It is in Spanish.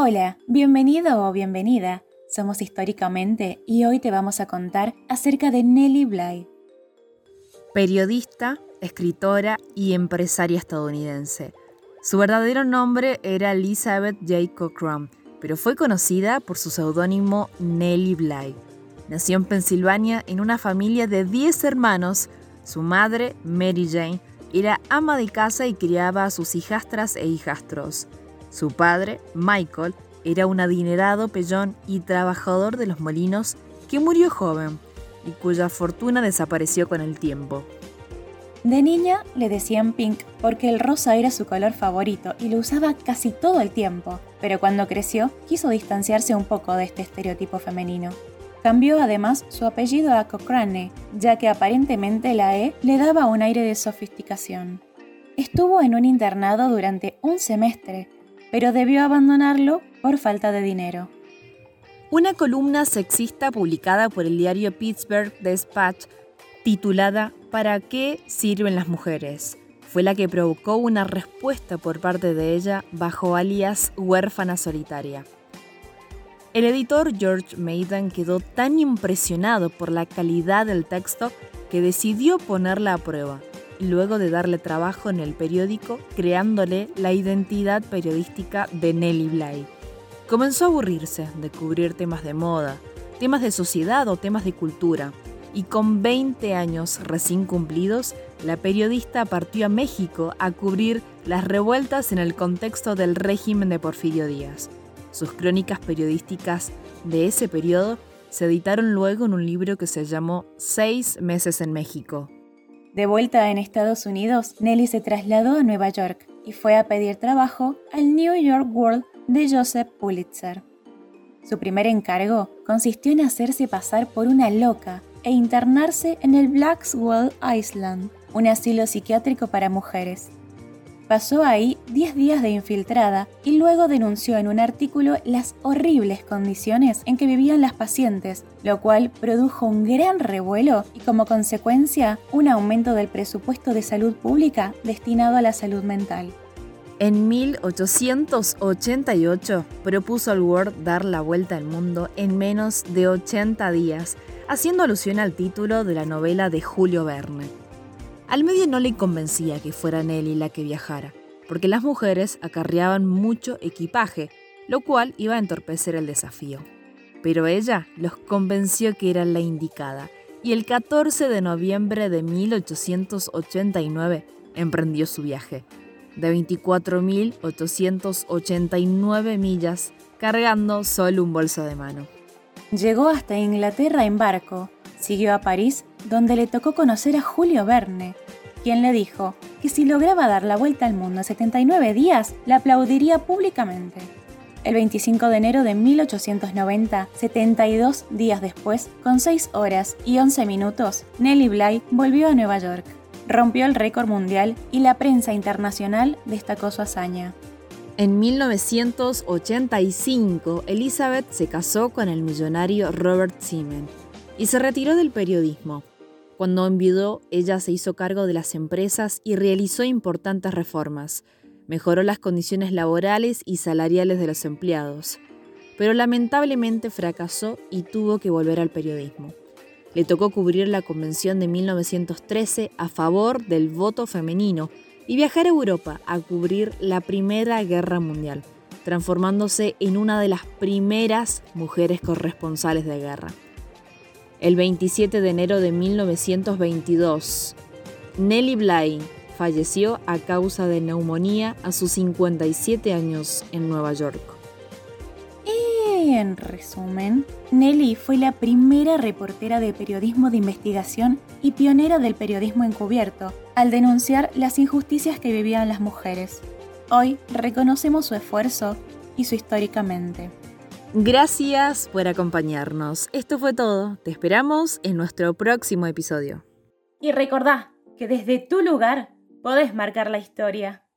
Hola, bienvenido o bienvenida. Somos Históricamente y hoy te vamos a contar acerca de Nellie Bly. Periodista, escritora y empresaria estadounidense. Su verdadero nombre era Elizabeth J. Cochran, pero fue conocida por su seudónimo Nellie Bly. Nació en Pensilvania en una familia de 10 hermanos. Su madre, Mary Jane, era ama de casa y criaba a sus hijastras e hijastros. Su padre, Michael, era un adinerado pellón y trabajador de los molinos que murió joven y cuya fortuna desapareció con el tiempo. De niña le decían Pink porque el rosa era su color favorito y lo usaba casi todo el tiempo, pero cuando creció quiso distanciarse un poco de este estereotipo femenino. Cambió además su apellido a Cochrane, ya que aparentemente la E le daba un aire de sofisticación. Estuvo en un internado durante un semestre, pero debió abandonarlo por falta de dinero. Una columna sexista publicada por el diario Pittsburgh Dispatch, titulada ¿Para qué sirven las mujeres? fue la que provocó una respuesta por parte de ella bajo alias huérfana solitaria. El editor George Maiden quedó tan impresionado por la calidad del texto que decidió ponerla a prueba luego de darle trabajo en el periódico creándole la identidad periodística de Nellie Bly. Comenzó a aburrirse de cubrir temas de moda, temas de sociedad o temas de cultura, y con 20 años recién cumplidos, la periodista partió a México a cubrir las revueltas en el contexto del régimen de Porfirio Díaz. Sus crónicas periodísticas de ese periodo se editaron luego en un libro que se llamó Seis meses en México, de vuelta en Estados Unidos, Nelly se trasladó a Nueva York y fue a pedir trabajo al New York World de Joseph Pulitzer. Su primer encargo consistió en hacerse pasar por una loca e internarse en el Blackwell Island, un asilo psiquiátrico para mujeres. Pasó ahí 10 días de infiltrada y luego denunció en un artículo las horribles condiciones en que vivían las pacientes, lo cual produjo un gran revuelo y como consecuencia un aumento del presupuesto de salud pública destinado a la salud mental. En 1888 propuso al Word dar la vuelta al mundo en menos de 80 días, haciendo alusión al título de la novela de Julio Verne. Al medio no le convencía que fuera Nelly la que viajara, porque las mujeres acarreaban mucho equipaje, lo cual iba a entorpecer el desafío. Pero ella los convenció que era la indicada, y el 14 de noviembre de 1889 emprendió su viaje, de 24.889 millas, cargando solo un bolso de mano. Llegó hasta Inglaterra en barco, siguió a París donde le tocó conocer a Julio Verne, quien le dijo que si lograba dar la vuelta al mundo en 79 días, la aplaudiría públicamente. El 25 de enero de 1890, 72 días después, con 6 horas y 11 minutos, Nellie Bly volvió a Nueva York. Rompió el récord mundial y la prensa internacional destacó su hazaña. En 1985, Elizabeth se casó con el millonario Robert Seaman y se retiró del periodismo. Cuando enviudó, ella se hizo cargo de las empresas y realizó importantes reformas. Mejoró las condiciones laborales y salariales de los empleados, pero lamentablemente fracasó y tuvo que volver al periodismo. Le tocó cubrir la convención de 1913 a favor del voto femenino y viajar a Europa a cubrir la Primera Guerra Mundial, transformándose en una de las primeras mujeres corresponsales de guerra el 27 de enero de 1922. Nellie Bly falleció a causa de neumonía a sus 57 años en Nueva York. En resumen, Nellie fue la primera reportera de periodismo de investigación y pionera del periodismo encubierto al denunciar las injusticias que vivían las mujeres. Hoy reconocemos su esfuerzo y su históricamente. Gracias por acompañarnos. Esto fue todo. Te esperamos en nuestro próximo episodio. Y recordá que desde tu lugar podés marcar la historia.